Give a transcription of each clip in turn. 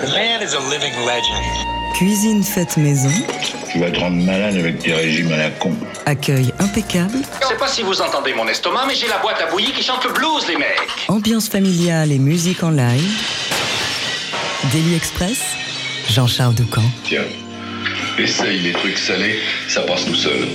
The man is a living legend. Cuisine faite maison. Tu vas te rendre malade avec tes régimes à la con. Accueil impeccable. Je sais pas si vous entendez mon estomac, mais j'ai la boîte à bouillie qui chante le blues, les mecs. Ambiance familiale et musique en live. Daily Express. Jean-Charles Doucan. Tiens, essaye les trucs salés, ça passe tout seul.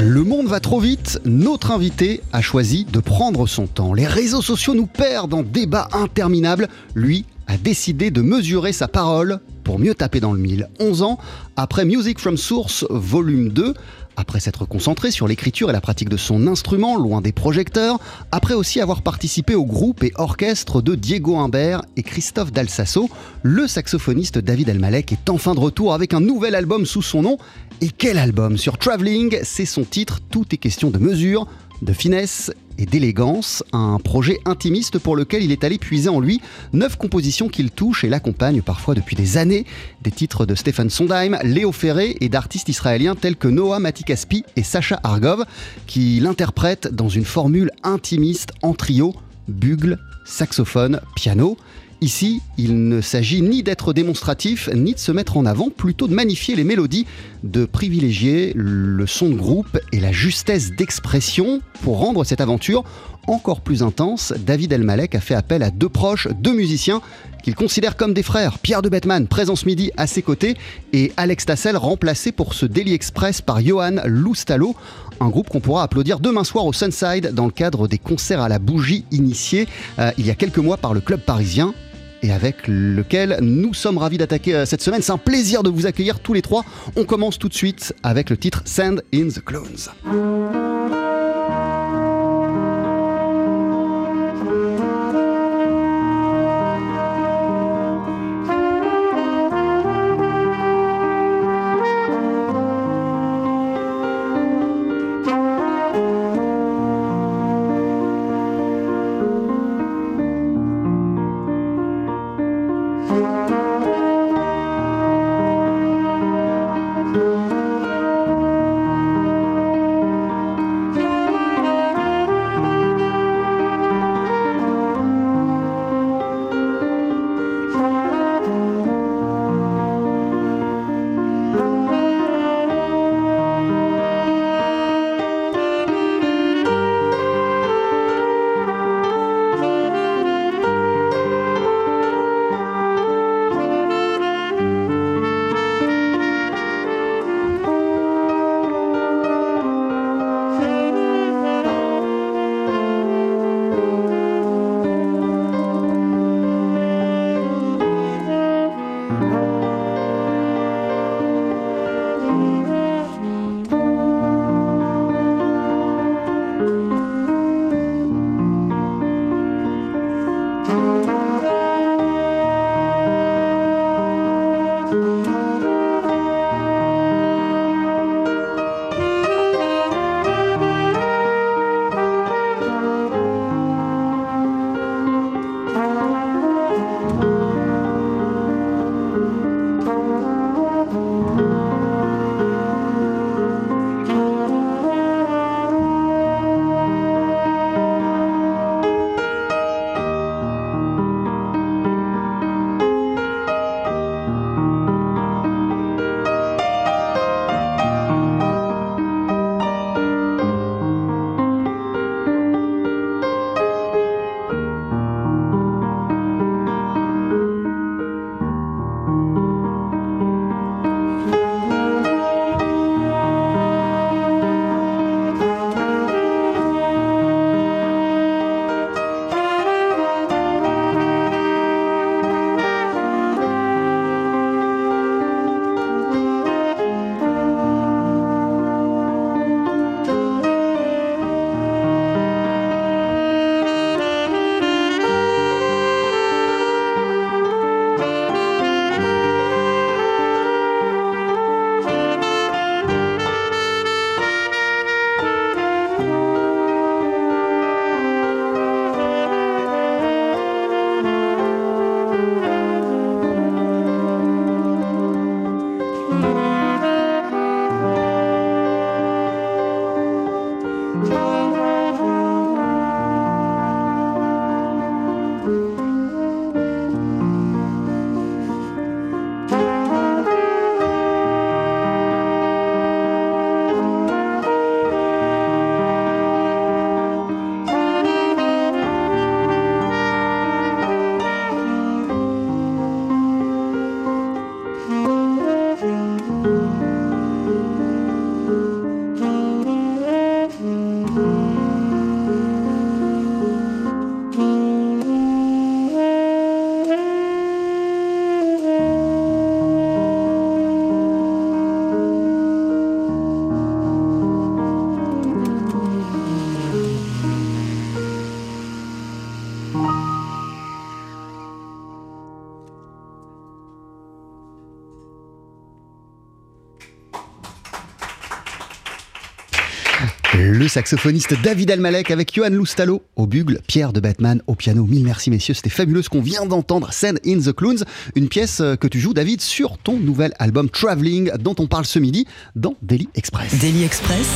Le monde va trop vite, notre invité a choisi de prendre son temps. Les réseaux sociaux nous perdent en débats interminables. Lui a décidé de mesurer sa parole pour mieux taper dans le mille. 11 ans après Music from Source volume 2, après s'être concentré sur l'écriture et la pratique de son instrument, loin des projecteurs, après aussi avoir participé au groupe et orchestre de Diego Imbert et Christophe Dalsasso, le saxophoniste David Elmalek est enfin de retour avec un nouvel album sous son nom. Et quel album? Sur Traveling, c'est son titre, tout est question de mesure, de finesse et d'élégance, un projet intimiste pour lequel il est allé puiser en lui neuf compositions qu'il touche et l'accompagne parfois depuis des années, des titres de Stephen Sondheim, Léo Ferré et d'artistes israéliens tels que Noah Matikaspi et Sacha Argov, qui l'interprètent dans une formule intimiste en trio, bugle, saxophone, piano. Ici, il ne s'agit ni d'être démonstratif, ni de se mettre en avant, plutôt de magnifier les mélodies, de privilégier le son de groupe et la justesse d'expression pour rendre cette aventure encore plus intense. David Elmalek a fait appel à deux proches, deux musiciens qu'il considère comme des frères. Pierre de Bettman, présent ce midi à ses côtés, et Alex Tassel, remplacé pour ce Daily Express par Johan Loustalo, un groupe qu'on pourra applaudir demain soir au Sunside dans le cadre des concerts à la bougie initiés euh, il y a quelques mois par le club parisien et avec lequel nous sommes ravis d'attaquer euh, cette semaine. C'est un plaisir de vous accueillir tous les trois. On commence tout de suite avec le titre Sand in the Clones. Saxophoniste David Almalek avec Johan Loustalo au bugle, Pierre de Batman au piano. Mille merci messieurs, c'était fabuleux ce qu'on vient d'entendre, Send in the Clowns, une pièce que tu joues David sur ton nouvel album Traveling dont on parle ce midi dans Daily Express. Daily Express.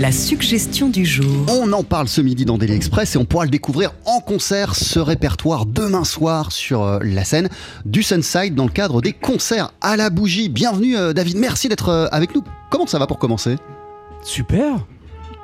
La suggestion du jour. On en parle ce midi dans Daily Express et on pourra le découvrir en concert, ce répertoire demain soir sur euh, la scène du Sunside dans le cadre des concerts à la bougie. Bienvenue euh, David, merci d'être euh, avec nous. Comment ça va pour commencer? Super.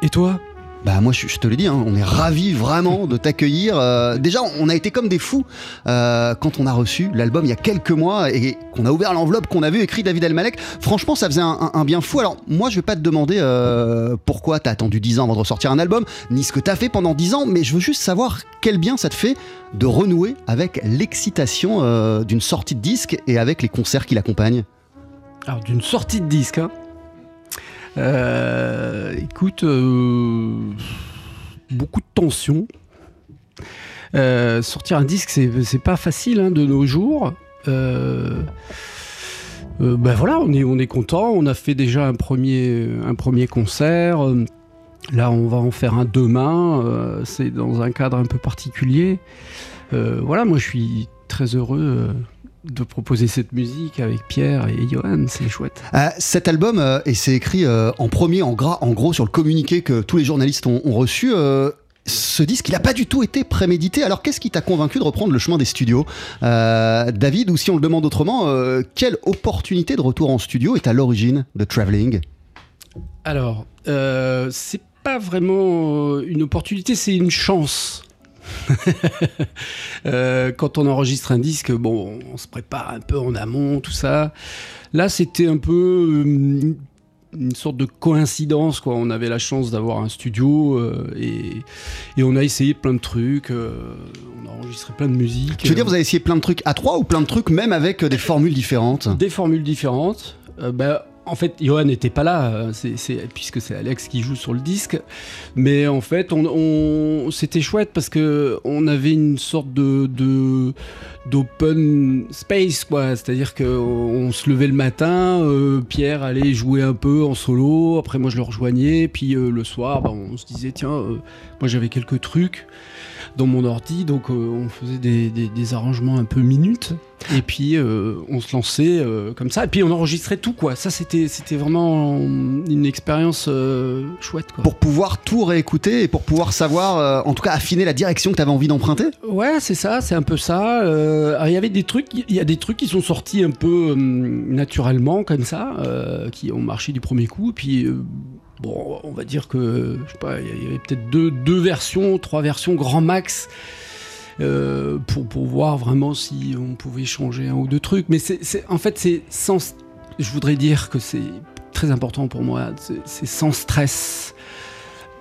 Et toi? Bah moi je, te l'ai dit, hein, on est ravis vraiment de t'accueillir. Euh, déjà on a été comme des fous euh, quand on a reçu l'album il y a quelques mois et qu'on a ouvert l'enveloppe qu'on a vu écrit David Almalek. Franchement ça faisait un, bien fou. Alors moi je vais pas te demander euh, pourquoi t'as attendu 10 ans avant de ressortir un album, ni ce que t'as fait pendant 10 ans, mais je veux juste savoir quel bien ça te fait de renouer avec l'excitation d'une sortie de disque et avec les concerts qui l'accompagnent. Alors d'une sortie de disque, hein euh, écoute, euh, beaucoup de tension. Euh, sortir un disque, c'est pas facile hein, de nos jours. ben voilà, on est, on est content. On a fait déjà un premier, un premier concert. Là, on va en faire un demain. c'est dans un cadre un peu particulier. voilà, moi, je suis très heureux de proposer cette musique avec Pierre et Johan, c'est chouette. Euh, cet album, euh, et c'est écrit euh, en premier, en gras, en gros, sur le communiqué que tous les journalistes ont, reçu. ce disque, il n'a pas du tout été prémédité. Alors, qu'est-ce qui t'a convaincu de reprendre le chemin des studios? David, ou si on le demande autrement, quelle opportunité de retour en studio est à l'origine de Traveling? Alors, c'est pas vraiment une opportunité, c'est une chance. Euh, quand on enregistre un disque, bon, on se prépare un peu en amont, tout ça. Là, c'était un peu euh, une sorte de coïncidence, quoi. On avait la chance d'avoir un studio euh, et, et, on a essayé plein de trucs. on a enregistré plein de musique. Tu veux dire, vous avez essayé plein de trucs à trois ou plein de trucs même avec des formules différentes? Des formules différentes. bah, en fait, Johan n'était pas là, euh, puisque c'est Alex qui joue sur le disque. Mais en fait, on, c'était chouette parce que on avait une sorte de, d'open space, quoi. C'est-à-dire qu'on se levait le matin, euh, Pierre allait jouer un peu en solo, après moi je le rejoignais, puis euh, le soir, bah, on se disait tiens, moi j'avais quelques trucs dans mon ordi, donc on faisait des, des, arrangements un peu minutes. Et puis euh, on se lançait euh, comme ça. Et puis on enregistrait tout quoi. Ça c'était c'était vraiment une expérience euh, chouette quoi. Pour pouvoir tout réécouter et pour pouvoir savoir, en tout cas affiner la direction que tu avais envie d'emprunter? Ouais c'est ça, c'est un peu ça. Il y avait des trucs, il y a des trucs qui sont sortis un peu naturellement comme ça, qui ont marché du premier coup. Et puis bon, on va dire que je sais pas, il y avait peut-être deux, versions, trois versions grand max. Euh, pour, pour voir vraiment si on pouvait changer un ou deux trucs. Mais c'est, en fait, c'est sans. Je voudrais dire que c'est très important pour moi. C'est, sans stress.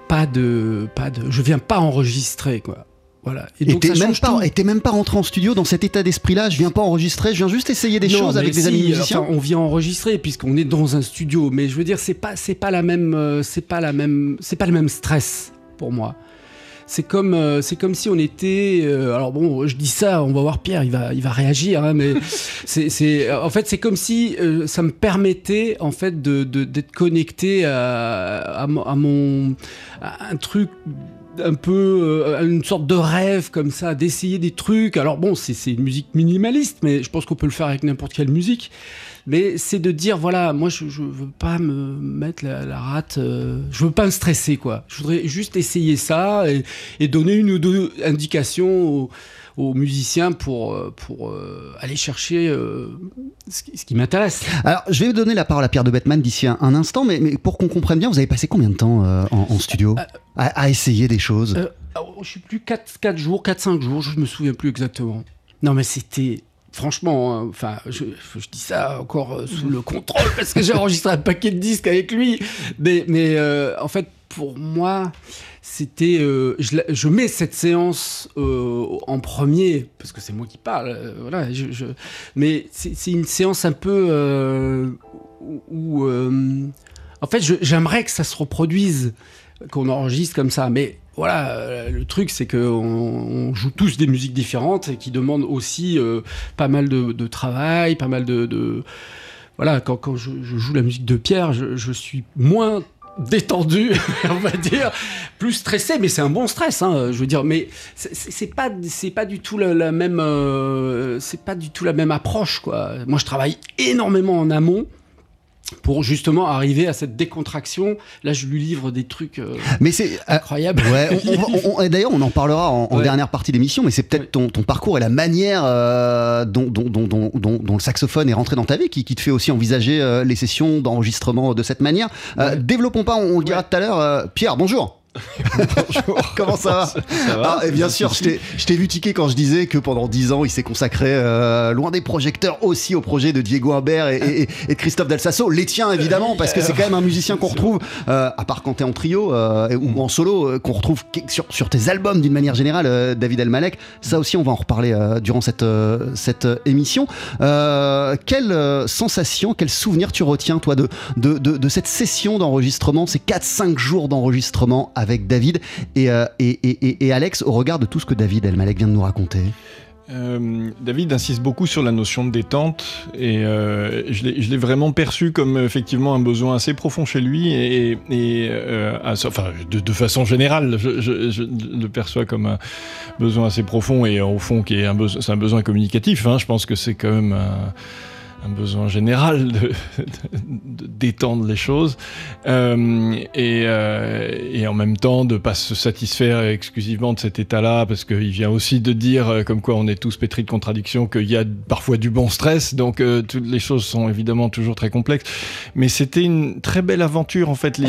Pas de, pas de. Je viens pas enregistrer, quoi. Voilà. Et, donc, même, pas, même pas rentré en studio dans cet état d'esprit-là. Je viens pas enregistrer, je viens juste essayer des choses avec des amis musiciens. on vient enregistrer puisqu'on est dans un studio, mais je veux dire, c'est pas, c'est pas la même, euh, c'est pas la même, c'est pas le même stress pour moi c'est comme euh, c'est comme si on était euh, alors bon je dis ça on va voir Pierre il va il va réagir hein, mais c'est en fait c'est comme si euh, ça me permettait en fait de d'être connecté à, à, mon à un truc un peu une sorte de rêve comme ça, d'essayer des trucs. Alors bon, c'est une musique minimaliste, mais je pense qu'on peut le faire avec n'importe quelle musique mais c'est de dire voilà, moi je, je veux pas me mettre la, rate, euh, je veux pas me stresser quoi. Je voudrais juste essayer ça et, donner une ou deux indications musiciens pour, euh, pour euh, aller chercher ce qui, m'intéresse. Alors, je vais donner la parole à Pierre de Bettman d'ici un, instant, mais, mais pour qu'on comprenne bien, vous avez passé combien de temps en, studio à, essayer des choses? Je suis plus 4, 4 jours, 4-5 jours, je me souviens plus exactement. Non, mais c'était franchement, hein, enfin, je, dis ça encore euh, sous le contrôle parce que j'ai enregistré un paquet de disques avec lui. Mais, mais euh, en fait, pour moi, c'était, euh, je, mets cette séance en premier parce que c'est moi qui parle. voilà, je, mais c'est une séance un peu où, en fait, j'aimerais que ça se reproduise, qu'on enregistre comme ça, mais voilà, euh, le truc c'est qu'on on joue tous des musiques différentes et qui demandent aussi euh, pas mal de, travail, pas mal de, voilà, quand, quand je, je joue la musique de Pierre, je, je suis moins détendu, on va dire, plus stressé, mais c'est un bon stress, hein, je veux dire, mais c'est- pas, c'est pas du tout la, la même, euh, c'est pas du tout la même approche, quoi. Moi, je travaille énormément en amont pour justement arriver à cette décontraction. Là, je lui livre des trucs euh, Mais c'est. euh, incroyables. Ouais, on- d'ailleurs, on en parlera en, en Ouais. dernière partie d'émission, mais c'est peut-être Ouais. ton, ton parcours et la manière euh, dont, dont, dont, dont, dont- dont le saxophone est rentré dans ta vie qui, qui te fait aussi envisager euh, les sessions d'enregistrement de cette manière. Développons pas, on, le dira tout à l'heure. Pierre, bonjour. Comment ça va Ah, et bien sûr, je t'ai- vu tiquer quand je disais que pendant 10 ans, il s'est consacré euh, loin des projecteurs aussi au projet de Diego Humbert et, et- et de Christophe Dalsasso. Les tiens, évidemment, parce que c'est quand même un musicien qu'on retrouve, euh, à part quand t'es en trio euh, ou en solo, euh, qu'on retrouve sur, sur tes albums d'une manière générale, euh, David Elmalek. Ça aussi, on va en reparler euh, durant cette, euh, cette émission. Euh, quelle sensation, quel souvenir tu retiens, toi, de, de, de, de cette session d'enregistrement, ces 4-5 jours d'enregistrement avec David et, euh, et, et- et- et Alex, au regard de tout ce que David Elmalek vient de nous raconter Euh, David insiste beaucoup sur la notion de détente et euh, je l'ai vraiment perçu comme effectivement un besoin assez profond chez lui et, et, euh, enfin de, de façon générale je, le perçois comme un besoin assez profond et au fond qui est un besoin c'est un besoin communicatif hein. je pense que c'est quand même un, un besoin général de, détendre les choses euh, et, euh, et en même temps de pas se satisfaire exclusivement de cet état-là parce qu'il vient aussi de dire euh, comme quoi on est tous pétris de contradictions qu'il y a parfois du bon stress donc toutes les choses sont évidemment toujours très complexes. Mais c'était une très belle aventure en fait.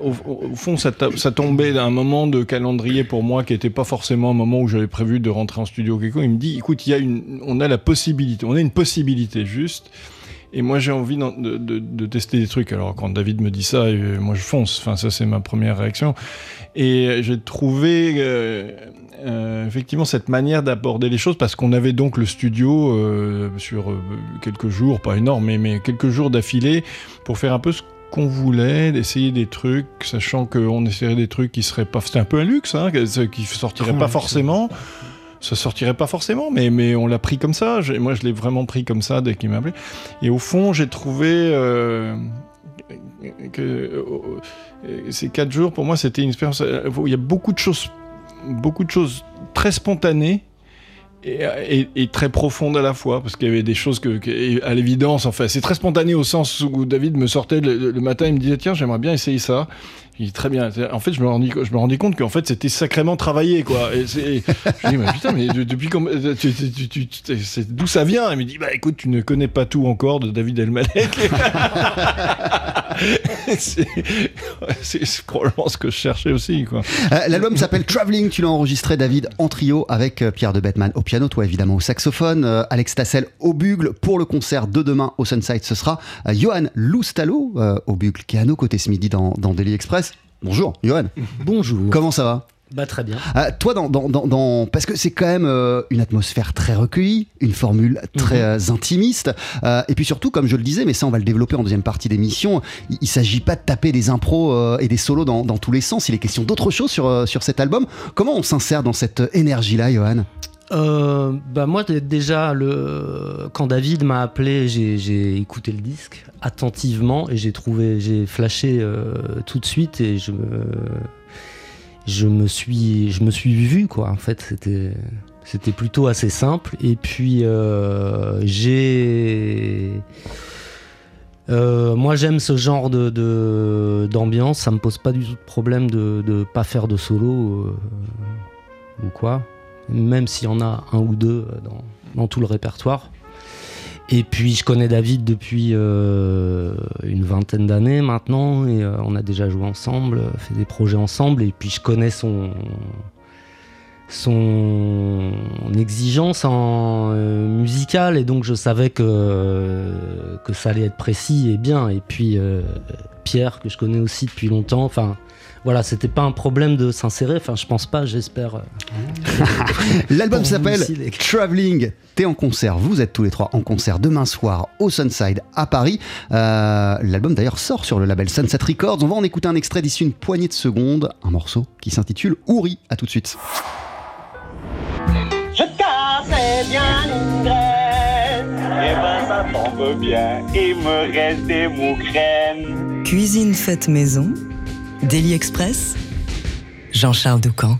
Au, fond ça, tombait d'un moment de calendrier pour moi qui était pas forcément un moment où j'avais prévu de rentrer en studio quelque il me dit écoute il y a une on a la possibilité on a une possibilité juste et moi, j'ai envie de, de- de tester des trucs. Alors, quand David me dit ça, euh, moi, je fonce. Enfin, ça, c'est ma première réaction. Et euh, j'ai trouvé euh, euh, effectivement cette manière d'aborder les choses parce qu'on avait donc le studio sur quelques jours, pas énorme, mais, mais quelques jours d'affilée pour faire un peu ce qu'on voulait, d'essayer des trucs, sachant qu'on essaierait des trucs qui seraient pas... C'était un peu un luxe, hein, qui sortiraient pas forcément ça sortirait pas forcément, mais, mais on l'a pris comme ça. Moi, je l'ai vraiment pris comme ça dès qu'il m'a appelé. Et au fond, j'ai trouvé euh, que euh, ces quatre jours, pour moi, c'était une expérience euh, il y a beaucoup de choses, beaucoup de choses très spontanées. Et, et- et très profondes à la fois, parce qu'il y avait des choses que, que- et à l'évidence, enfin, c'est très spontané au sens où David me sortait le, matin, il me disait tiens, j'aimerais bien essayer ça. Il dit très bien. En fait, je me rendis, je me rendis compte qu'en fait, c'était sacrément travaillé, quoi. Et c'est- je dis, mais putain, mais de- depuis quand, tu- tu- tu- d'où ça vient? Il me dit, bah écoute, tu ne connais pas tout encore de David Elmalek. c'est probablement ce que je cherchais aussi, quoi. Euh, L'album s'appelle Traveling, tu l'as enregistré David en trio avec euh, Pierre de Bettman au piano, toi évidemment au saxophone, euh, Alex Tassel au bugle pour le concert de demain au Sunside, ce sera euh, Johan Loustalo euh, au bugle qui est à nos côtés ce midi dans, dans Daily Express. Bonjour Johan, Bonjour. comment ça va? Bah très bien. Euh, toi, dans, dans, dans, dans- parce que c'est quand même euh, une atmosphère très recueillie, une formule très euh, intimiste, euh, et puis surtout, comme je le disais, mais ça on va le développer en deuxième partie d'émission, il, il s'agit pas de taper des impros et des solos dans, tous les sens, il est question d'autre chose sur, sur cet album. Comment on s'insère dans cette énergie-là, Johan? Euh, bah moi déjà le quand David m'a appelé j'ai j'ai écouté le disque attentivement et j'ai trouvé j'ai flashé euh, tout de suite et je me je me suis je vu quoi. En fait c'était plutôt assez simple. Et puis euh, j'ai euh, moi j'aime ce genre de d'ambiance. Ça me pose pas du tout de problème de de pas faire de solo euh, ou quoi. Même s'il y en a un ou deux dans tout le répertoire. Et puis je connais David depuis euh, une vingtaine d'années maintenant et euh, on a déjà joué ensemble, euh, fait des projets ensemble et puis je connais son son exigence en musicale et donc je savais que que ça allait être précis et bien. Et puis Pierre que je connais aussi depuis longtemps enfin voilà c'était pas un problème de s'insérer enfin je pense pas j'espère euh, L'album s'appelle. Traveling. T'es en concert, vous êtes tous les trois en concert demain soir au Sunside à Paris. Euh, L'album d'ailleurs sort sur le label Sunset Records. On va en écouter un extrait d'ici une poignée de secondes, un morceau qui s'intitule Ouri. À tout de suite. Je cassais bien une graine, et ben ça tombe bien, il me reste des mougraines. Cuisine faite maison. Daily Express. Jean-Charles Doucan.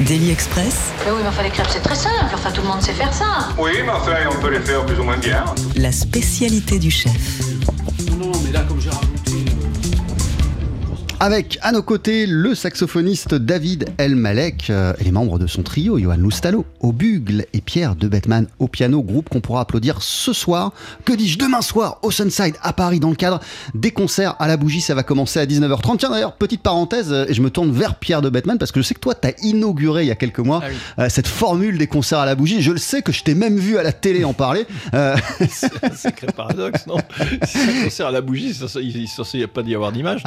Daily Express, Mais oui, mais enfin, les crêpes, c'est très simple. Enfin, tout le monde sait faire ça. Oui, mais enfin, on peut les faire plus ou moins bien. la spécialité du chef. Avec à nos côtés le saxophoniste David El Malek euh, et les membres de son trio, Johan Loustalo au bugle et Pierre de Bettman au piano, groupe qu'on pourra applaudir ce soir, que dis-je, demain soir au Sunside à Paris dans le cadre des concerts à la bougie. Ça va commencer à 19h30. Tiens d'ailleurs, petite parenthèse, euh, et je me tourne vers Pierre de Bettman parce que je sais que toi, tu as inauguré il y a quelques mois euh, cette formule des concerts à la bougie. Je le sais que je t'ai même vu à la télé en parler. Euh, C'est un sacré paradoxe, non? Si un concert à la bougie, il est censé pas y avoir d'image.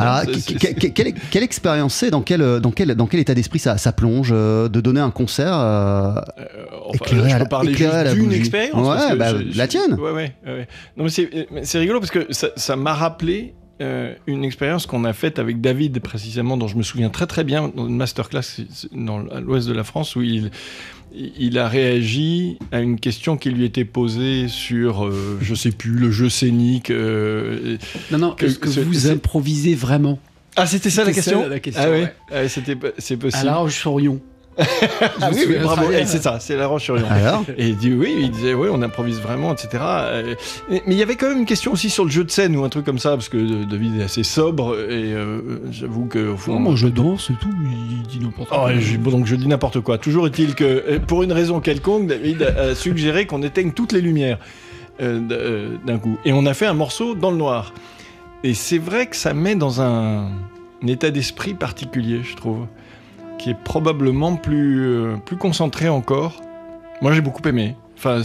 Que- quelle, quelle expérience c'est dans quel, dans, quel, dans quel état d'esprit ça, ça plonge euh, de donner un concert euh, Euh, enfin, Éclairé je à peux la- parler d'une expérience. Ouais, parce que bah, je- la tienne. Ouais, ouais, ouais. Non, mais c'est, mais c'est rigolo parce que ça, ça m'a rappelé euh, une expérience qu'on a faite avec David, précisément, dont je me souviens très très bien, dans une masterclass dans, à l'ouest de la France, où il, il a réagi à une question qui lui était posée sur, euh, je sais plus, le jeu scénique. euh, Non, non, Que- est-ce que vous c'est- improvisez vraiment? Ah, c'était ça la C'était question ça, la question, Ah oui, ouais. C'était, c'est À possible. La Roche-sur-Yon. ah oui, oui, bravo. Eh, c'est ça, c'est la Roche-sur-Yon. Alors Et il dit oui, il disait oui, on improvise vraiment, etc. Euh, Mais il y avait quand même une question aussi sur le jeu de scène ou un truc comme ça, parce que David est assez sobre et euh, j'avoue que au fond. Non, moi je danse et tout, il dit n'importe Oh, quoi. je- bon, donc je dis n'importe quoi. Toujours est-il que, euh, pour une raison quelconque, David a, suggéré qu'on éteigne toutes les lumières euh, d'un coup. Et on a fait un morceau dans le noir. Et c'est vrai que ça met dans un, état d'esprit particulier, je trouve, qui est probablement plus, euh, plus concentré encore. Moi, j'ai beaucoup aimé. Enfin,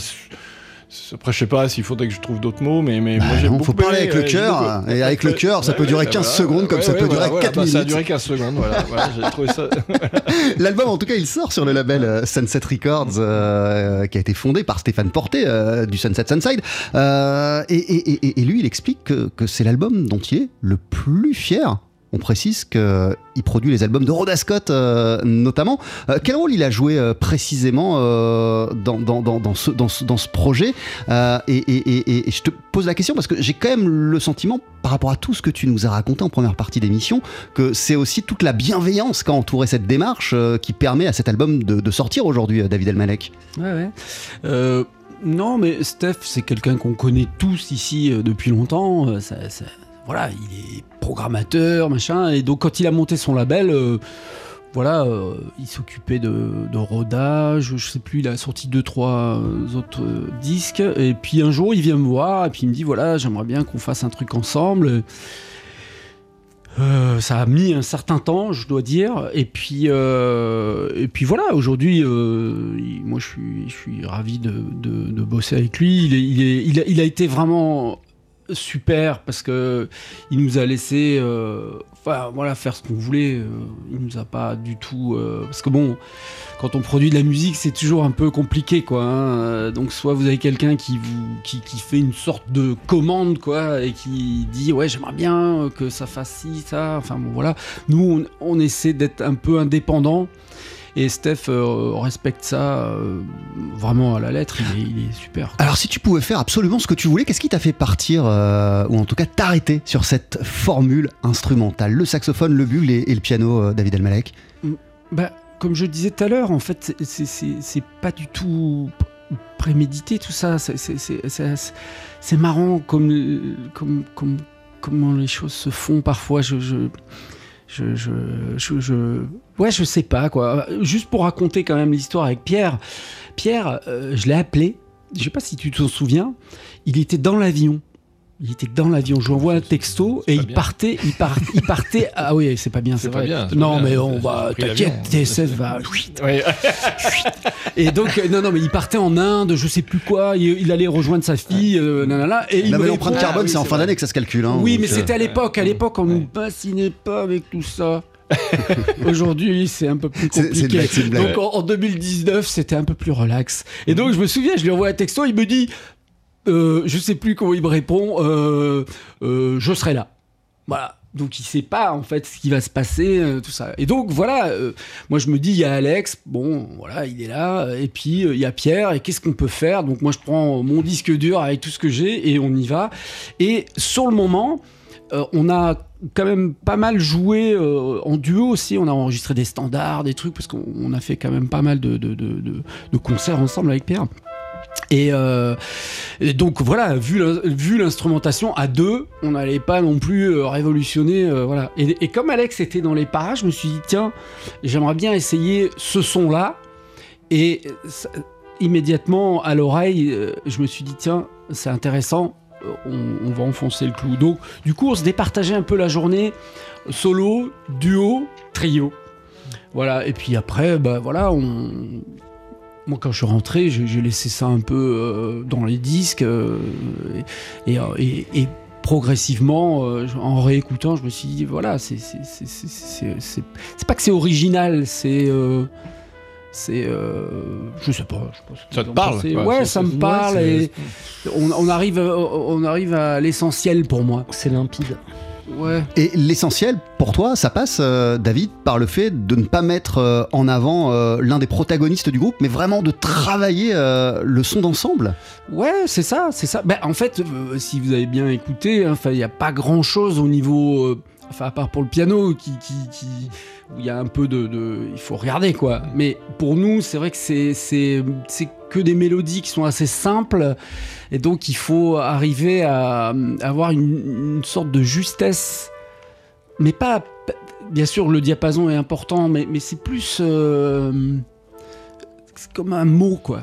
Après, je sais pas s'il faudrait que je trouve d'autres mots, mais, mais Bah moi j'ai beaucoup faut parler avec le euh, cœur, beaucoup- et avec le cœur, ça peut durer 15 secondes, comme ça peut durer 4 bah, Ça a minutes. duré 15 secondes, voilà. voilà, j'ai trouvé ça. L'album, en tout cas, il sort sur le label euh, Sunset Records, euh, qui a été fondé par Stéphane Porté euh, du Sunset Sunside. Et, et- et- et lui, il explique que, que c'est l'album dont il est le plus fier. On précise qu'il produit les albums de Rhoda Scott, euh, notamment. Euh, quel rôle il a joué euh, précisément dans, dans- dans- ce, dans dans ce projet et, et- et- je te pose la question parce que j'ai quand même le sentiment, par rapport à tout ce que tu nous as raconté en première partie d'émission, que c'est aussi toute la bienveillance qu'a entouré cette démarche qui permet à cet album de, de sortir aujourd'hui, David Elmalek. Ouais, ouais. Non, mais Steph, c'est quelqu'un qu'on connaît tous ici depuis longtemps. Ça- ça- voilà, il est programmateur, machin. Et donc, quand il a monté son label, euh, voilà, euh, il s'occupait de, de rodage. Je sais plus, il a sorti deux, trois euh, autres disques. Et puis un jour, il vient me voir et puis il me dit voilà, j'aimerais bien qu'on fasse un truc ensemble. Ça a mis un certain temps, je dois dire. Et puis, et puis voilà, aujourd'hui, moi je suis, je suis ravi de, de- bosser avec lui. Il, est- il a, il a été vraiment super parce que il nous a laissé euh, voilà, faire ce qu'on voulait. Euh, il nous a pas du tout. euh, parce que bon, quand on produit de la musique, c'est toujours un peu compliqué, quoi. hein. Donc, soit vous avez quelqu'un qui vous qui, qui fait une sorte de commande, quoi, et qui dit ouais, j'aimerais bien que ça fasse ci, ça. Enfin bon, voilà. Nous, on, on essaie d'être un peu indépendant. Et Steph euh, respecte ça euh, vraiment à la lettre. Il est, il est super. Alors, si tu pouvais faire absolument ce que tu voulais, qu'est-ce qui t'a fait partir, euh, ou en tout cas t'arrêter sur cette formule instrumentale? Le saxophone, le bugle et, et le piano, David Elmalek Bah, comme je disais tout à l'heure, en fait, c'est- pas du tout prémédité tout ça. C'est- marrant comme, comme, comme, comment les choses se font parfois. Je, je, je, je, je, je- ouais, je sais pas quoi. Juste pour raconter quand même l'histoire avec Pierre. Pierre, euh, je l'ai appelé. Je sais pas si tu t'en souviens. Il était dans l'avion. Il était dans l'avion. Je lui envoie un texto et il bien. partait. Il, part, il partait. Ah oui, c'est pas bien. C'est vrai. bien, Non, pas bien. mais on va. T'inquiète. TSF va. Ouais. Et donc, euh, non, non, mais il partait en Inde, je sais plus quoi. Il, il allait rejoindre sa fille, euh, nanana, et il l'empreinte carbone, Ah, c'est en oui, fin d'année que ça se calcule. hein, Oui, mais euh, c'était à l'époque. À l'époque, on ne fascinait pas avec tout ça. Aujourd'hui, c'est un peu plus compliqué. blague. Donc en, en 2019, c'était un peu plus relax. Et donc, je me souviens, je lui envoie un texto, il me dit, euh, je sais plus comment il me répond, euh, euh, je serai là. Voilà. Donc il sait pas en fait ce qui va se passer, euh, tout ça. Et donc voilà, euh, moi je me dis il y a Alex, bon voilà il est là, et puis euh, il y a Pierre, et qu'est-ce qu'on peut faire? Donc moi je prends mon disque dur avec tout ce que j'ai et on y va. Et sur le moment, euh, on a quand même pas mal joué euh, en duo aussi. On a enregistré des standards, des trucs, parce qu'on on a fait quand même pas mal de, concerts ensemble avec Pierre. Et, euh, donc voilà, vu l'in- vu l'instrumentation à deux, on n'allait pas non plus révolutionner. Et, comme Alex était dans les parages, je me suis dit tiens, j'aimerais bien essayer ce son-là. Et immédiatement à l'oreille, je me suis dit tiens, c'est intéressant, on, on va enfoncer le clou. Donc du coup, on se départageait un peu la journée, solo, duo, trio. Voilà. Et puis après, bah voilà, moi, quand je suis rentré, j'ai laissé ça un peu euh, dans les disques euh, et, progressivement, euh, en réécoutant, je me suis dit voilà, c'est pas que c'est original, c'est euh, c'est euh, je sais pas. je Ça te parle, quoi. Ouais, ça me parle ouais, et on, on arrive à- on arrive à l'essentiel pour moi. C'est limpide. Ouais. Et l'essentiel pour toi, ça passe, euh, David, par le fait de ne pas mettre euh, en avant euh, l'un des protagonistes du groupe, mais vraiment de travailler euh, le son d'ensemble? Ouais, c'est ça, c'est ça. Ben, en fait, euh, si vous avez bien écouté, hein, il n'y a pas grand chose au niveau. Enfin, à part pour le piano, où il y a un peu de, Il faut regarder, quoi. Mais pour nous, c'est vrai que c'est, c'est, c'est que des mélodies qui sont assez simples. Et donc, il faut arriver à, avoir une, sorte de justesse. Mais pas. Bien sûr, le diapason est important, mais, mais c'est plus. euh, c'est comme un mot, quoi.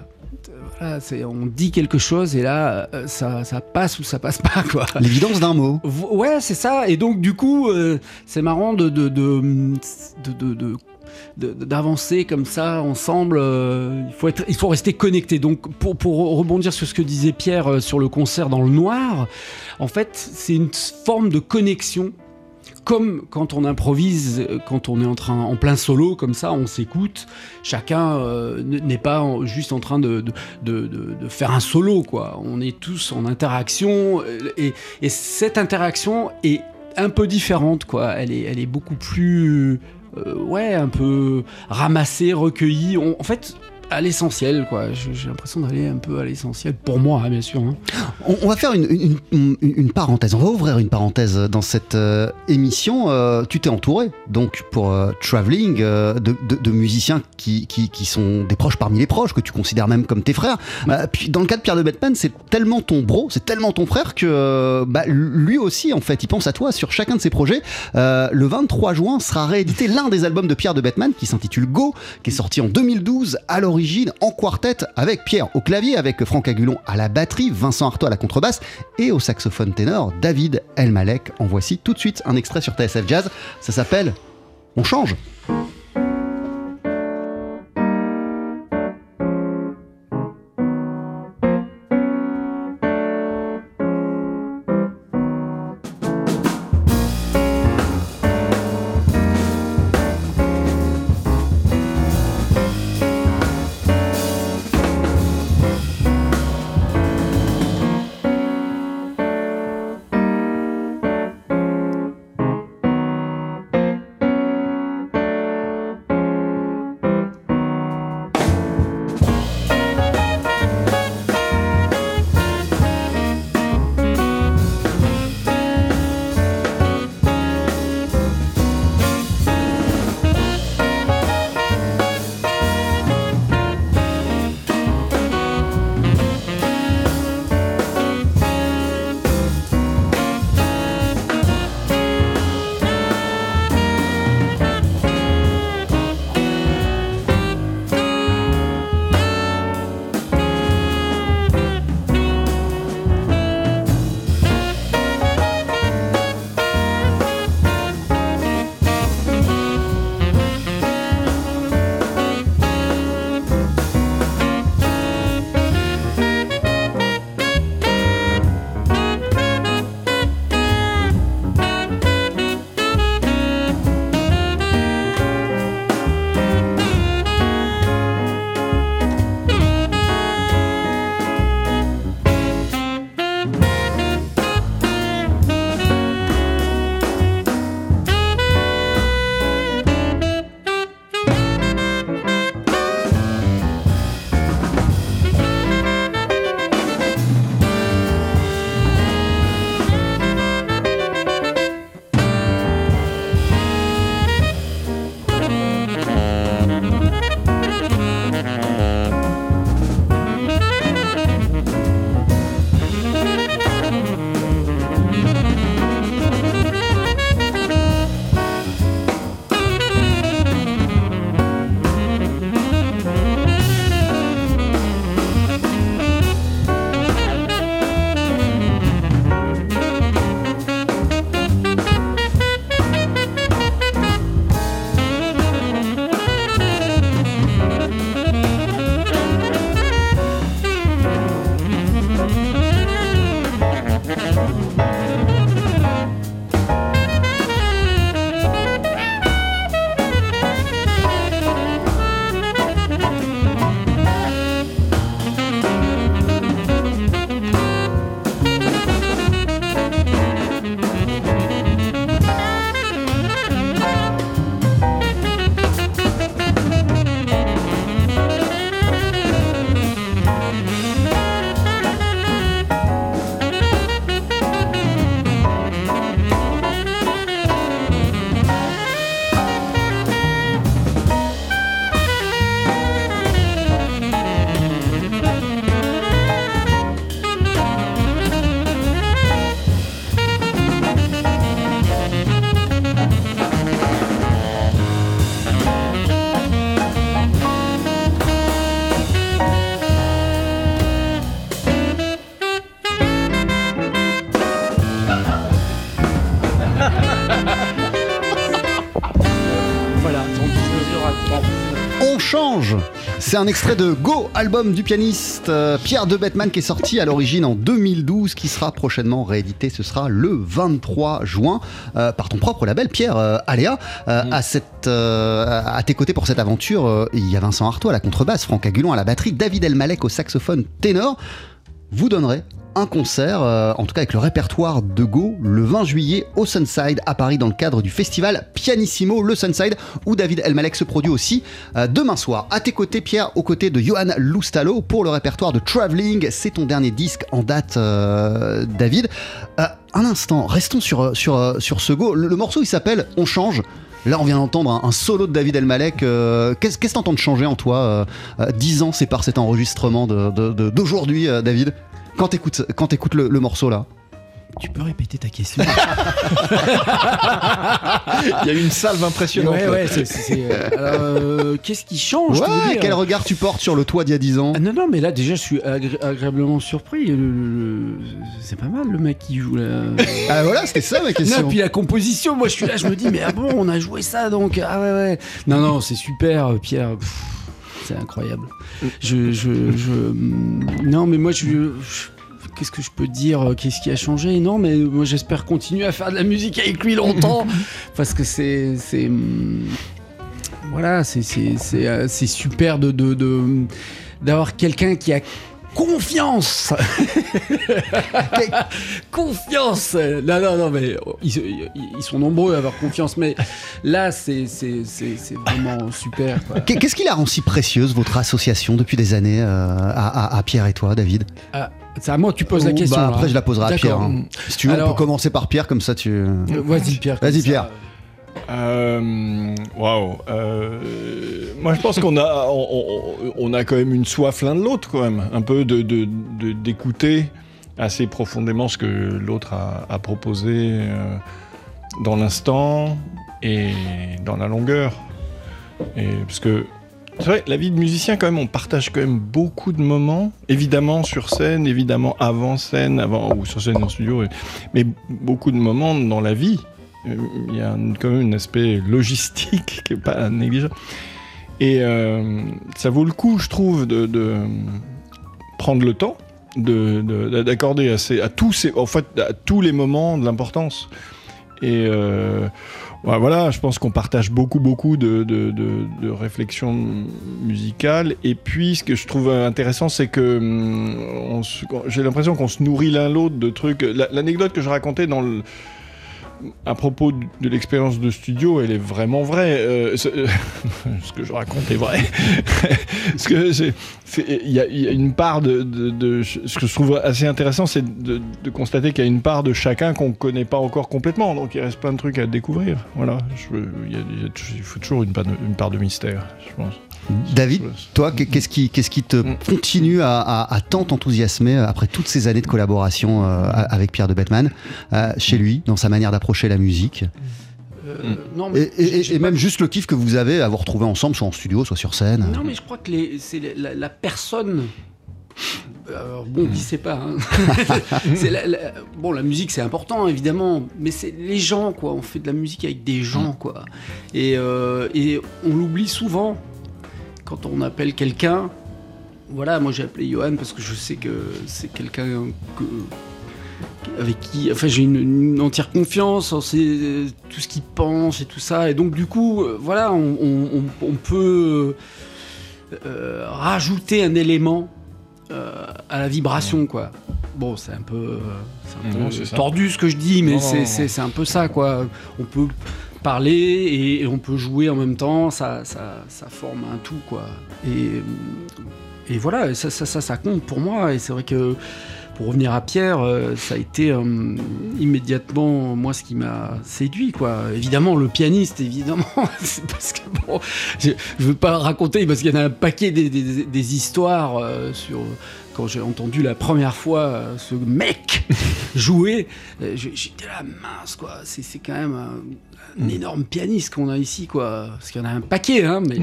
Voilà, c'est- on dit quelque chose et là, euh, ça, ça passe ou ça passe pas, quoi. L'évidence d'un mot. Ouais, c'est ça. Et donc, du coup, euh, c'est marrant de- de- de- d'avancer comme ça ensemble. euh, il, faut être, il faut rester connecté. Donc, pour, pour rebondir sur ce que disait Pierre euh, sur le concert dans le noir, en fait, c'est une forme de connexion. Comme quand on improvise, quand on est en train en plein solo comme ça, on s'écoute. Chacun euh, n'est pas juste en train de, de, de- faire un solo, quoi. On est tous en interaction euh, et, et cette interaction est un peu différente, quoi. Elle est, elle est beaucoup plus, euh, ouais, un peu ramassée, recueillie. En fait, à l'essentiel, quoi. J'ai l'impression d'aller un peu à l'essentiel pour moi, hein, bien sûr. hein. On, on va faire une, une- une- une parenthèse, on va ouvrir une parenthèse dans cette euh, émission. Euh, tu t'es entouré, donc, pour euh, Traveling, de, de- de musiciens qui, qui- qui sont des proches parmi les proches, que tu considères même comme tes frères. Puis dans le cas de Pierre de Batman, c'est tellement ton bro, c'est tellement ton frère que bah, lui aussi, en fait, il pense à toi sur chacun de ses projets. Le 23 juin sera réédité l'un des albums de Pierre de Batman qui s'intitule Go, qui est sorti en 2012 à en quartet avec Pierre au clavier, avec Franck Agulon à la batterie, Vincent Artaud à la contrebasse et au saxophone ténor David Elmalek. En voici tout de suite un extrait sur TSF Jazz. Ça s'appelle On change. C'est un extrait de Go, album du pianiste euh, Pierre de Bettman qui est sorti à l'origine en 2012, qui sera prochainement réédité. Ce sera le 23 juin euh, par ton propre label, Pierre euh, Aléa. Euh, à, cette, à tes côtés pour cette aventure, il y a Vincent Artois à la contrebasse, Franck Agulon à la batterie, David Elmalek au saxophone ténor. Vous donnerez un concert, euh, en tout cas avec le répertoire de Go, le 20 juillet au Sunside à Paris dans le cadre du festival Pianissimo, le Sunside, où David Elmalek se produit aussi euh, demain soir. À tes côtés, Pierre, aux côtés de Johan Loustalo pour le répertoire de Traveling. C'est ton dernier disque en date, euh, David. Un instant, restons sur, sur, sur ce Go. Le, morceau, il s'appelle On change. Là, on vient d'entendre un, solo de David Elmalek. Euh, Qu'est-ce que t'entends de changer en toi euh, euh, Dix ans, c'est par cet enregistrement de- de- de- d'aujourd'hui, David? Quand t'écoutes quand t'écoutes le, le morceau là Tu peux répéter ta question Il y a eu une salve impressionnante. Ouais, ouais, c'est- euh, euh, Qu'est-ce qui change dire quel regard tu portes sur le toit d'il y a 10 ans Ah non, non, mais là déjà je suis agré- agréablement surpris. Le- le- le- C'est pas mal le mec qui joue là. Ah voilà, c'était ça ma question. Non, puis la composition, moi je suis là, je me dis, mais ah bon, on a joué ça donc. Ah ouais, ouais. Non, non, c'est super, Pierre. Pff, C'est incroyable. Je, je, je- hum, Non, mais moi je. je- Qu'est-ce que je peux dire Qu'est-ce qui a changé? Non, mais moi j'espère continuer à faire de la musique avec lui longtemps. parce que c'est. c'est hum, voilà, c'est c'est- c'est, euh, c'est super de, de, de- d'avoir quelqu'un qui a confiance. confiance. Non, non, non, mais ils, ils sont nombreux à avoir confiance, mais là, c'est c'est- c'est- c'est vraiment super. Qu'est-ce qui la rend si précieuse, votre association, depuis des années, euh, à, à- à Pierre et toi, David? Ah, c'est à moi que tu poses la Ou- question. bah, Après, hein. je la poserai à. Pierre. hein. Si tu veux, on peut commencer par Pierre, comme ça tu. Euh, Vas-y, Pierre. Vas-y, ça. Pierre. Euh, Waouh. Euh, moi, je pense qu'on a, on, a quand même une soif l'un de l'autre, quand même. Un peu de, d'écouter assez profondément ce que l'autre a, proposé euh, dans l'instant et dans la longueur. Et parce que c'est vrai, la vie de musicien, quand même, on partage quand même beaucoup de moments. Évidemment sur scène, évidemment avant scène, avant ou sur scène en studio, mais beaucoup de moments dans la vie. Euh, Il y a quand même un aspect logistique qui est pas négligeable. Et euh, ça vaut le coup, je trouve, de, de prendre le temps, de- de- d'accorder à, tous ces, en fait, à tous les moments de l'importance. Et euh, ouais, voilà, je pense qu'on partage beaucoup, beaucoup de, de, de- de réflexions musicales. Et puis, ce que je trouve intéressant, c'est que hum, j'ai l'impression qu'on se nourrit l'un l'autre de trucs. La- L'anecdote que je racontais dans le à propos de l'expérience de studio, elle est vraiment vraie. Euh, c'est- ce que je raconte est vrai. Il y, a- une part de, ce que je trouve assez intéressant, c'est de, constater qu'il y a une part de chacun qu'on ne connaît pas encore complètement. Donc il reste plein de trucs à découvrir. Voilà. Il, faut toujours une une part de mystère, je pense. David, toi, qu'est- qu'est-ce qui, qu'est-ce qui te continue à, à- à tant t'enthousiasmer euh, après toutes ces années de collaboration euh, avec Pierre de Bettman, euh, chez lui, dans sa manière d'approcher la musique? Euh, non, mais Et, et- et même juste le kiff que vous avez à vous retrouver ensemble, soit en studio, soit sur scène. Non, mais je crois que c'est la, la- la personne. Alors, bon, qui sait pas. hein. C'est la- la- bon, la musique, c'est important, évidemment, mais c'est les gens, quoi. On fait de la musique avec des gens, quoi. Et, euh, et on l'oublie souvent quand on appelle quelqu'un. Voilà, moi j'ai appelé Johan parce que je sais que c'est quelqu'un que avec qui, enfin, j'ai une, une entière confiance en ses- tout ce qu'il pense et tout ça. Et donc, du coup, euh, voilà, on, on- on- on peut euh, rajouter un élément euh, à la vibration, quoi. Bon, c'est un peu, euh, un peu Non, tordu ce que je dis, mais c'est un peu ça, quoi. On peut parler et, on peut jouer en même temps, ça, ça, forme un tout, quoi. Et, et voilà, ça, ça, ça, compte pour moi. Et c'est vrai que pour revenir à Pierre, euh, ça a été euh, immédiatement moi ce qui m'a séduit, quoi. Évidemment, le pianiste, évidemment, parce que bon, je, je veux pas raconter parce qu'il y en a un paquet des, des- des histoires euh, sur quand j'ai entendu la première fois euh, ce mec jouer, euh, j'ai- j'étais là mince quoi. C'est quand même un, un énorme pianiste qu'on a ici quoi. Parce qu'il y en a un paquet, hein, mais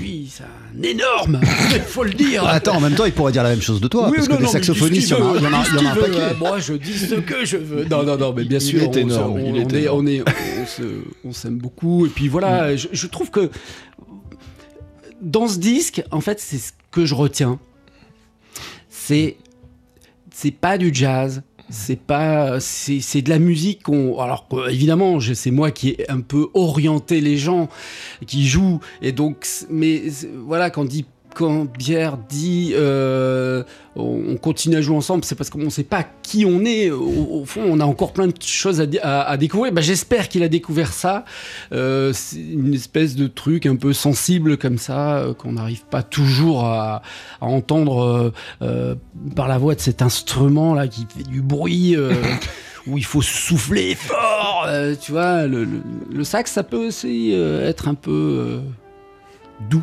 lui c'est un énorme. Il faut le dire. Attends, en même temps, il pourrait dire la même chose de toi, Oui, parce non, que non, saxophonistes, il y en a, veut, il y en a- dis il y en a un veut, paquet. Moi, je dis ce que je veux. Non, non, non, mais bien Il sûr, est on se- énorme, on, il est on est, énorme. on est- s'aime beaucoup. Et puis voilà, je, je trouve que dans ce disque, en fait, c'est ce que je retiens. C'est c'est pas du jazz, c'est pas c'est de la musique qu'on alors évidemment c'est moi qui ai un peu orienté les gens qui jouent et donc mais voilà quand dit quand Pierre dit euh, on on continue à jouer ensemble, c'est parce qu'on ne sait pas qui on est. Au, au fond, on a encore plein de choses à, di- à- à découvrir. Bah, J'espère qu'il a découvert ça. Euh, c'est une espèce de truc un peu sensible comme ça, euh, qu'on n'arrive pas toujours à, à entendre euh, par la voix de cet instrument-là qui fait du bruit. où il faut souffler fort, euh, tu vois, le, le- le sax, ça peut aussi euh, être un peu euh, doux.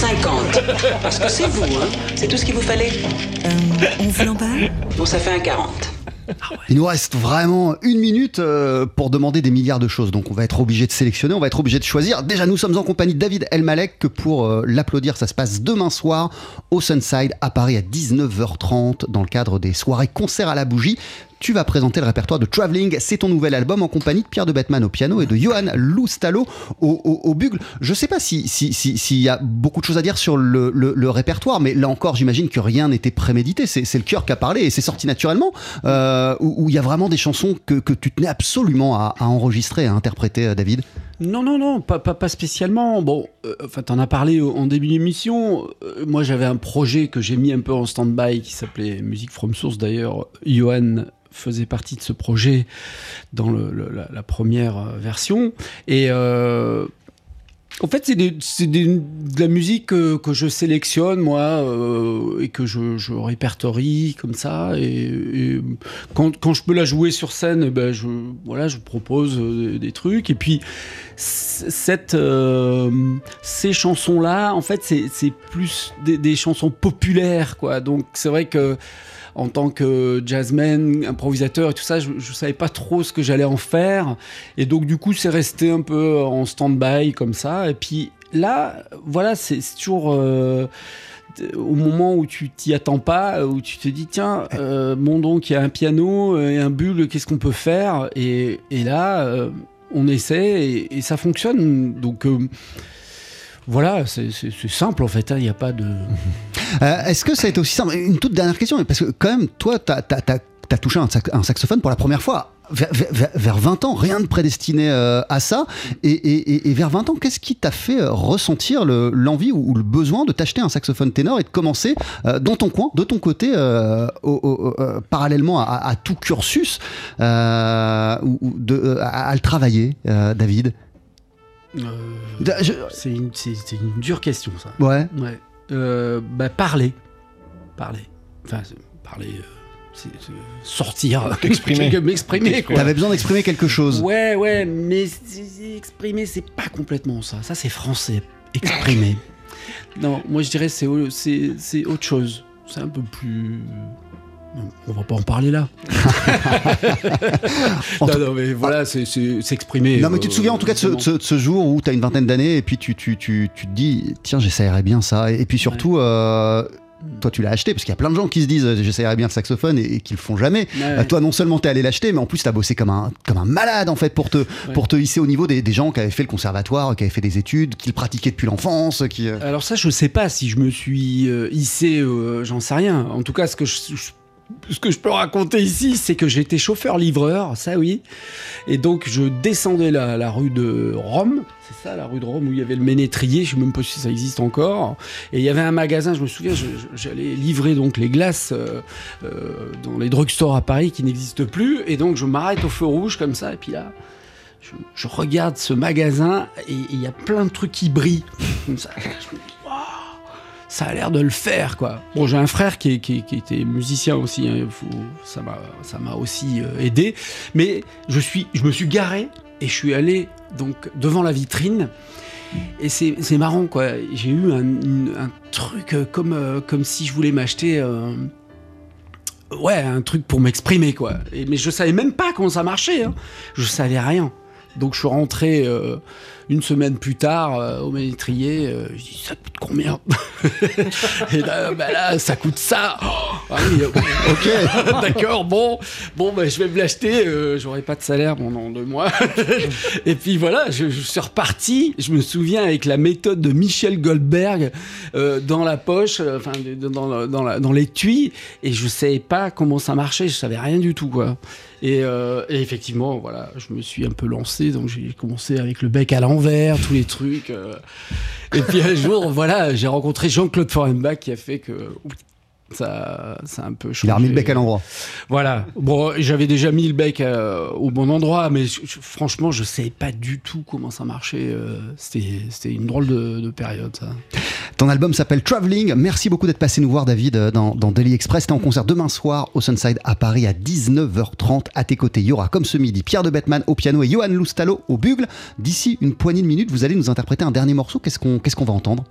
50. Parce que c'est vous, hein C'est tout ce qu'il vous fallait euh, on vous l'emballe Bon, ça fait un 40. Il nous reste vraiment une minute euh, pour demander des milliards de choses. Donc on va être obligé de sélectionner, on va être obligé de choisir. Déjà, nous sommes en compagnie de David Elmalek que pour euh, l'applaudir, ça se passe demain soir au Sunside à Paris à 19h30 dans le cadre des soirées concerts à la bougie. Tu vas présenter le répertoire de Traveling. C'est ton nouvel album en compagnie de Pierre de Batman au piano et de Johan Loustalo au, au, bugle. Je sais pas s'il si, si, si, y a beaucoup de choses à dire sur le, répertoire, mais là encore, j'imagine que rien n'était prémédité. C'est le cœur qui a parlé et c'est sorti naturellement. Euh, où il y a vraiment des chansons que, tu tenais absolument à, enregistrer, à interpréter, euh, David non, non, non, pas, pas, spécialement. Bon, euh, enfin, t'en as parlé en début d'émission. Euh, moi, j'avais un projet que j'ai mis un peu en stand-by qui s'appelait Music from Source. D'ailleurs, Johan faisait partie de ce projet dans la, première euh, version. Et euh, en fait, c'est de la musique que, je sélectionne, moi, euh, et que je, répertorie comme ça. Et, quand, quand, je peux la jouer sur scène, eh ben je, voilà, je propose des, trucs. Et puis, cette, ces chansons-là, en fait, c'est plus des, des, chansons populaires, quoi. Donc, c'est vrai que en tant que jazzman, improvisateur et tout ça, je, je savais pas trop ce que j'allais en faire. Et donc, du coup, c'est resté un peu en stand-by comme ça. Et puis là, voilà, c'est toujours. Euh, au moment où tu t'y attends pas, où tu te dis tiens, euh, bon donc il y a un piano et un bulle, qu'est-ce qu'on peut faire? Et, là, euh, on essaie et, et, ça fonctionne. Donc euh, voilà, c'est simple en fait, il hein, n'y a pas de. Euh, Est-ce que ça a été aussi simple? Une toute dernière question, parce que quand même, toi, tu as, touché un, sax un, saxophone pour la première fois. Vers, vers, vers 20 ans, rien de prédestiné euh, à ça. Et, vers 20 ans, qu'est-ce qui t'a fait euh, ressentir l'envie le, ou, le besoin de t'acheter un saxophone ténor et de commencer dans ton coin, de ton côté, parallèlement à, tout cursus, à, à, le travailler, David? Je... C'est une, une, dure question, ça. Ouais. ouais. Euh, bah, parler. Parler. Enfin, parler. Euh, c'est sortir. Exprimer. M'exprimer, quoi. T'avais besoin d'exprimer quelque chose. Ouais, ouais, mais exprimer, c'est pas complètement ça. Ça, c'est français. Exprimer. non, moi, je dirais c'est c'est autre chose. C'est un peu plus on va pas en parler là. non, non, mais voilà, c'est s'exprimer. Non, mais tu te souviens en tout cas de ce, de ce, de ce jour où tu as une vingtaine d'années et puis tu, tu, tu, tu, te dis, tiens, j'essayerais bien ça. Et, puis surtout, ouais. euh, toi tu l'as acheté parce qu'il y a plein de gens qui se disent j'essayerais bien le saxophone et, et qui le font jamais. Ouais. toi non seulement t'es allé l'acheter mais en plus t'as bossé comme un comme un malade en fait pour te ouais. pour te hisser au niveau des, des, gens qui avaient fait le conservatoire, qui avaient fait des études, qui le pratiquaient depuis l'enfance. Qui euh alors ça je sais pas si je me suis euh, hissé, euh, j'en sais rien. En tout cas ce que je, je ce que je peux raconter ici, c'est que j'étais chauffeur-livreur, ça oui. Et donc je descendais la, rue de Rome, c'est ça la rue de Rome où il y avait le ménétrier, je sais même pas si ça existe encore. Et il y avait un magasin, je me souviens, j'allais livrer donc les glaces euh, euh, dans les drugstores à Paris qui n'existent plus. Et donc je m'arrête au feu rouge comme ça, et puis là. Je, je regarde ce magasin et il y a plein de trucs qui brillent comme ça. ça a l'air de le faire quoi. Bon j'ai un frère qui, était musicien aussi, hein, ça m'a aussi euh, aidé, mais je suis je me suis garé et je suis allé donc devant la vitrine et c'est marrant quoi. J'ai eu un, truc comme euh, comme si je voulais m'acheter euh, ouais un truc pour m'exprimer quoi. Et, mais je savais même pas comment ça marchait, hein. je savais rien. Donc je suis rentré euh, une semaine plus tard euh, au ménétrier. Euh, je dis ça coûte combien Et là, bah là, ça coûte ça. Oh, ah oui, ok, d'accord. Bon, bon, bah, je vais me l'acheter. Euh, J'aurai pas de salaire pendant deux mois. Et puis voilà, je, suis reparti. Je me souviens avec la méthode de Michel Goldberg euh, dans la poche, enfin dans, dans, l'étui, et je savais pas comment ça marchait. Je savais rien du tout quoi. Et, et, effectivement, voilà, je me suis un peu lancé, donc j'ai commencé avec le bec à l'envers, tous les trucs. Euh. Et puis un jour, voilà, j'ai rencontré Jean-Claude Forenbach qui a fait que ça, ça a un peu changé. Il a remis le bec à l'endroit. Voilà. Bon, j'avais déjà mis le bec euh, au bon endroit, mais je, je, franchement, je savais pas du tout comment ça marchait. Euh, C'était une drôle de, de, période, ça. Ton album s'appelle Traveling. Merci beaucoup d'être passé nous voir, David, dans, dans Daily Express. T'es en concert demain soir au Sunside à Paris à 19h30. À tes côtés, il y aura, comme ce midi, Pierre de Bettman au piano et Johan Loustalo au bugle. D'ici une poignée de minutes, vous allez nous interpréter un dernier morceau. Qu'est-ce qu'on qu'est-ce qu'on va entendre?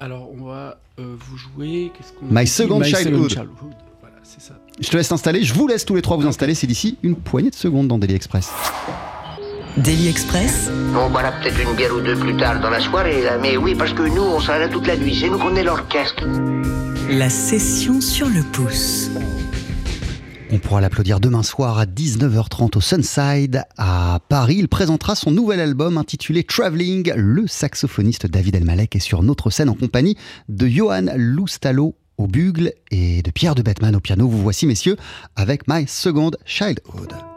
Alors, on va euh, vous jouer. My Second My Childhood. childhood. Voilà, c'est ça. Je te laisse t'installer. Je vous laisse tous les trois vous installer. C'est d'ici une poignée de secondes dans Daily Express. Daily Express On boira peut-être une bière ou deux plus tard dans la soirée, là. mais oui, parce que nous, on sera là toute la nuit. C'est nous qu'on est l'orchestre. La session sur le pouce. On pourra l'applaudir demain soir à 19h30 au Sunside à Paris. Il présentera son nouvel album intitulé Traveling. Le saxophoniste David Elmalek est sur notre scène en compagnie de Johan Loustalo au bugle et de Pierre de Batman au piano. Vous voici messieurs avec My Second Childhood.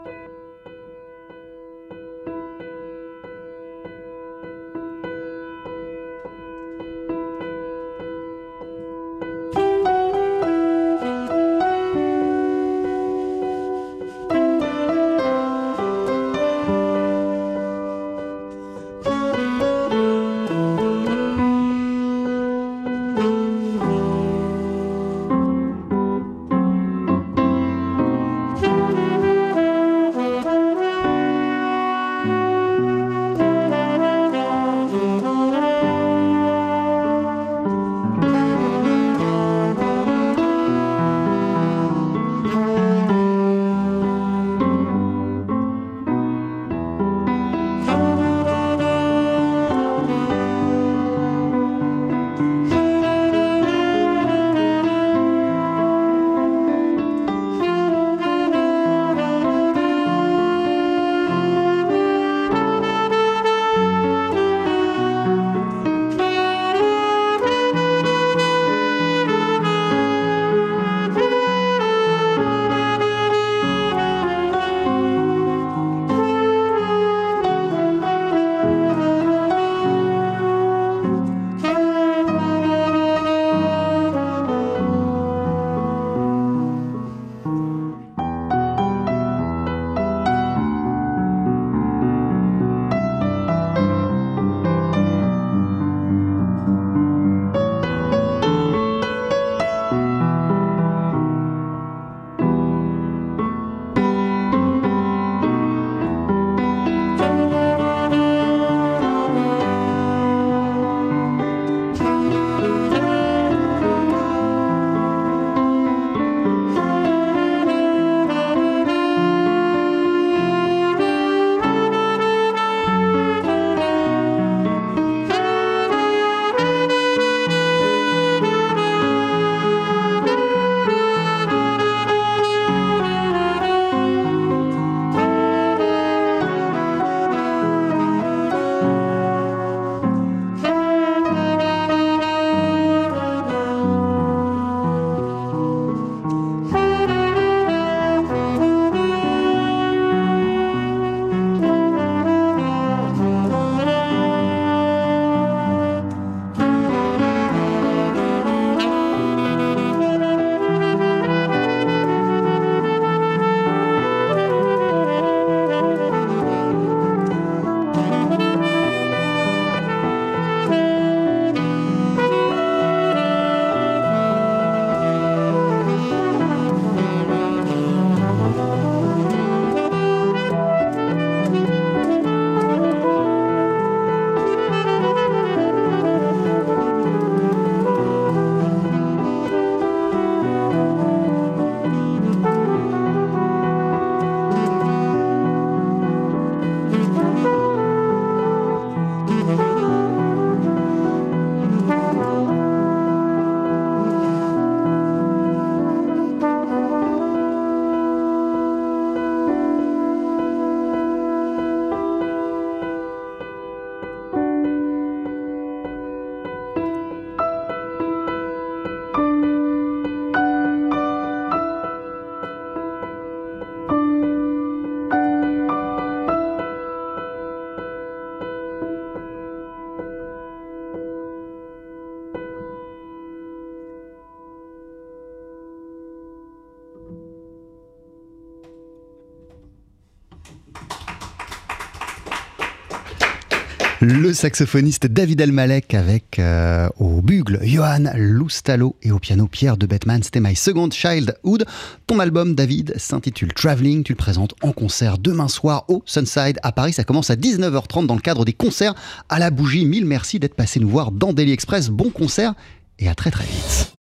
Le saxophoniste David Elmalek avec euh, au bugle Johan Loustalo et au piano Pierre de Batman. C'était My Second Childhood. Ton album, David, s'intitule Traveling. Tu le présentes en concert demain soir au Sunside à Paris. Ça commence à 19h30 dans le cadre des concerts à la bougie. Mille merci d'être passé nous voir dans Daily Express. Bon concert et à très très vite.